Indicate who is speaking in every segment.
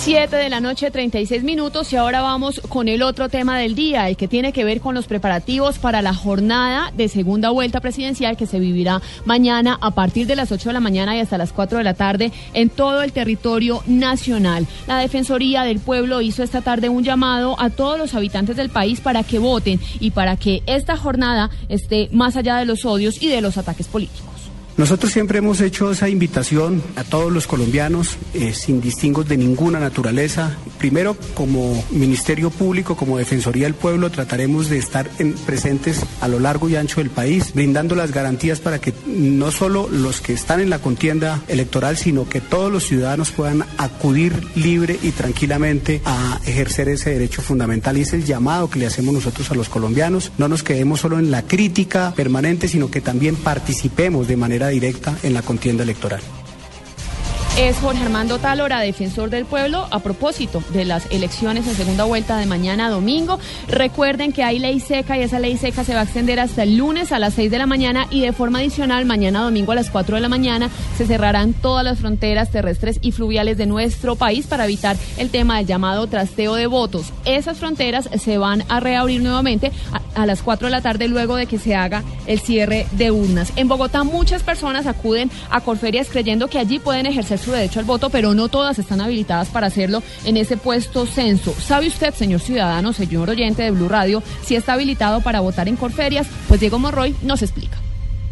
Speaker 1: 7 de la noche, 36 minutos y ahora vamos con el otro tema del día, el que tiene que ver con los preparativos para la jornada de segunda vuelta presidencial que se vivirá mañana a partir de las 8 de la mañana y hasta las 4 de la tarde en todo el territorio nacional. La Defensoría del Pueblo hizo esta tarde un llamado a todos los habitantes del país para que voten y para que esta jornada esté más allá de los odios y de los ataques políticos.
Speaker 2: Nosotros siempre hemos hecho esa invitación a todos los colombianos, eh, sin distingos de ninguna naturaleza. Primero, como Ministerio Público, como Defensoría del Pueblo, trataremos de estar en- presentes a lo largo y ancho del país, brindando las garantías para que no solo los que están en la contienda electoral, sino que todos los ciudadanos puedan acudir libre y tranquilamente a ejercer ese derecho fundamental. Y es el llamado que le hacemos nosotros a los colombianos. No nos quedemos solo en la crítica permanente, sino que también participemos de manera directa en la contienda electoral.
Speaker 1: Es Jorge Armando Talora, defensor del pueblo, a propósito de las elecciones en segunda vuelta de mañana domingo. Recuerden que hay ley seca y esa ley seca se va a extender hasta el lunes a las 6 de la mañana y de forma adicional mañana domingo a las 4 de la mañana se cerrarán todas las fronteras terrestres y fluviales de nuestro país para evitar el tema del llamado trasteo de votos. Esas fronteras se van a reabrir nuevamente a, las 4 de la tarde luego de que se haga el cierre de urnas. En Bogotá muchas personas acuden a Corferias creyendo que allí pueden ejercer su derecho al voto, pero no todas están habilitadas para hacerlo en ese puesto censo. ¿Sabe usted, señor ciudadano, señor oyente de Blue Radio, si está habilitado para votar en Corferias? Pues Diego Morroy nos explica.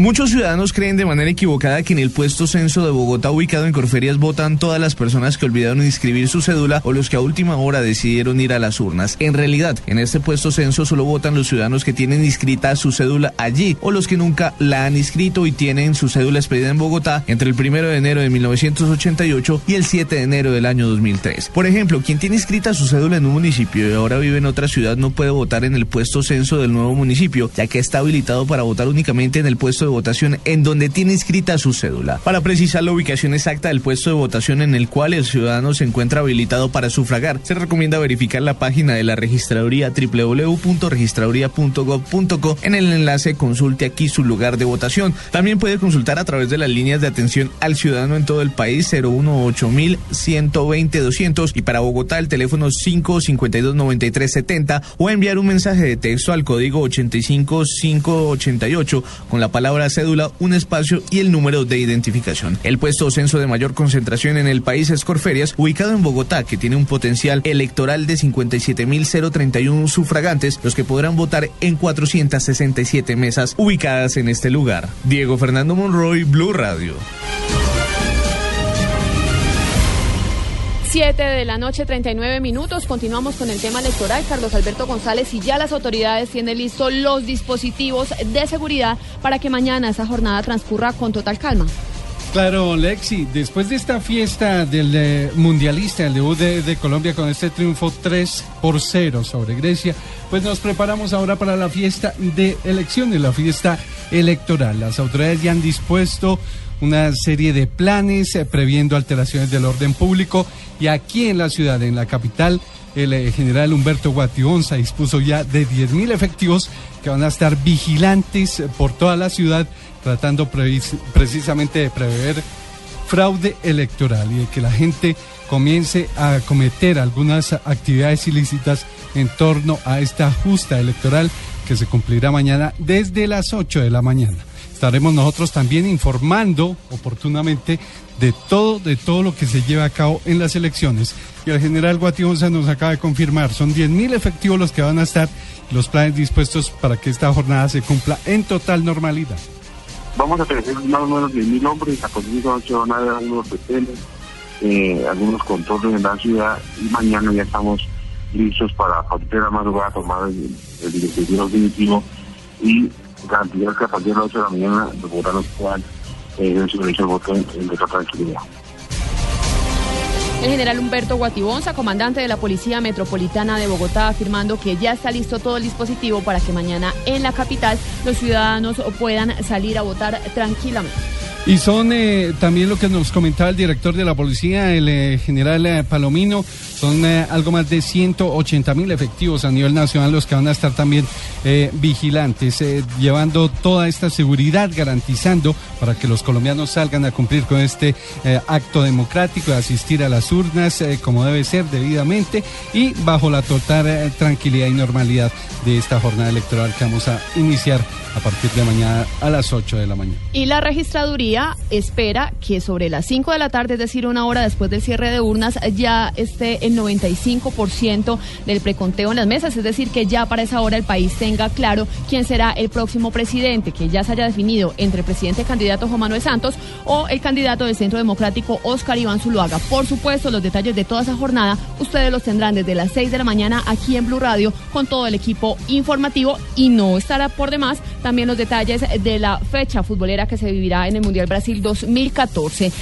Speaker 3: Muchos ciudadanos creen de manera equivocada que en el puesto censo de Bogotá ubicado en Corferias votan todas las personas que olvidaron inscribir su cédula o los que a última hora decidieron ir a las urnas. En realidad, en este puesto censo solo votan los ciudadanos que tienen inscrita su cédula allí o los que nunca la han inscrito y tienen su cédula expedida en Bogotá entre el 1 de enero de 1988 y el 7 de enero del año 2003. Por ejemplo, quien tiene inscrita su cédula en un municipio y ahora vive en otra ciudad no puede votar en el puesto censo del nuevo municipio, ya que está habilitado para votar únicamente en el puesto de votación en donde tiene inscrita su cédula. Para precisar la ubicación exacta del puesto de votación en el cual el ciudadano se encuentra habilitado para sufragar, se recomienda verificar la página de la registraduría www.registraduría.gov.co en el enlace Consulte aquí su lugar de votación. También puede consultar a través de las líneas de atención al ciudadano en todo el país 018 120 200 y para Bogotá el teléfono 552 93 70 o enviar un mensaje de texto al código 85588 con la palabra cédula, un espacio y el número de identificación. El puesto censo de mayor concentración en el país es Corferias, ubicado en Bogotá, que tiene un potencial electoral de 57.031 sufragantes, los que podrán votar en 467 mesas ubicadas en este lugar. Diego Fernando Monroy, Blue Radio.
Speaker 1: 7 de la noche, 39 minutos. Continuamos con el tema electoral. Carlos Alberto González y ya las autoridades tienen listos los dispositivos de seguridad para que mañana esa jornada transcurra con total calma.
Speaker 4: Claro, Lexi, después de esta fiesta del eh, mundialista, el debut de, Colombia con este triunfo 3 por 0 sobre Grecia, pues nos preparamos ahora para la fiesta de elecciones, la fiesta electoral. Las autoridades ya han dispuesto una serie de planes eh, previendo alteraciones del orden público y aquí en la ciudad, en la capital, el eh, general Humberto Guationza dispuso ya de 10.000 efectivos que van a estar vigilantes por toda la ciudad tratando precisamente de prever fraude electoral y de que la gente comience a cometer algunas actividades ilícitas en torno a esta justa electoral que se cumplirá mañana desde las 8 de la mañana. Estaremos nosotros también informando oportunamente de todo, de todo lo que se lleva a cabo en las elecciones. Y el general Guationza nos acaba de confirmar, son 10.000 efectivos los que van a estar, los planes dispuestos para que esta jornada se cumpla en total normalidad.
Speaker 5: Vamos a tener más o menos 10.000 hombres, a continuación se van a algunos retenes, eh, algunos controles en la ciudad y mañana ya estamos listos para partir la madrugada tomar el, el dispositivo definitivo y garantizar que a partir de las 8 de la mañana los bogotanos puedan ejercer su derecho al voto en total tranquilidad.
Speaker 1: El general Humberto Guatibonza, comandante de la Policía Metropolitana de Bogotá, afirmando que ya está listo todo el dispositivo para que mañana en la capital los ciudadanos puedan salir a votar tranquilamente.
Speaker 4: Y son eh, también lo que nos comentaba el director de la policía, el eh, general eh, Palomino, son algo más de 180 mil efectivos a nivel nacional los que van a estar también vigilantes, llevando toda esta seguridad, garantizando para que los colombianos salgan a cumplir con este acto democrático de asistir a las urnas como debe ser debidamente y bajo la total tranquilidad y normalidad de esta jornada electoral que vamos a iniciar a partir de mañana a las 8 de la mañana.
Speaker 1: Y la registraduría espera que sobre las 5 de la tarde, es decir, una hora después del cierre de urnas, ya esté el 95% del preconteo en las mesas, es decir, que ya para esa hora el país tenga claro quién será el próximo presidente, que ya se haya definido entre el presidente candidato Juan Manuel Santos o el candidato del Centro Democrático Oscar Iván Zuluaga. Por supuesto, los detalles de toda esa jornada ustedes los tendrán desde las 6 de la mañana aquí en Blue Radio con todo el equipo informativo y no estará por demás también los detalles de la fecha futbolera que se vivirá en el Mundial Brasil 2014.